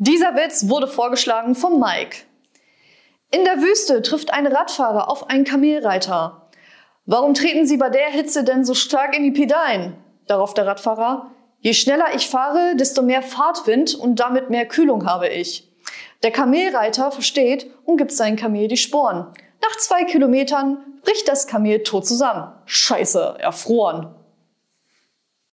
Dieser Witz wurde vorgeschlagen vom Mike. In der Wüste trifft ein Radfahrer auf einen Kamelreiter. Warum treten Sie bei der Hitze denn so stark in die Pedalen? Darauf der Radfahrer. Je schneller ich fahre, desto mehr Fahrtwind und damit mehr Kühlung habe ich. Der Kamelreiter versteht und gibt seinem Kamel die Sporen. Nach zwei Kilometern bricht das Kamel tot zusammen. Scheiße, erfroren.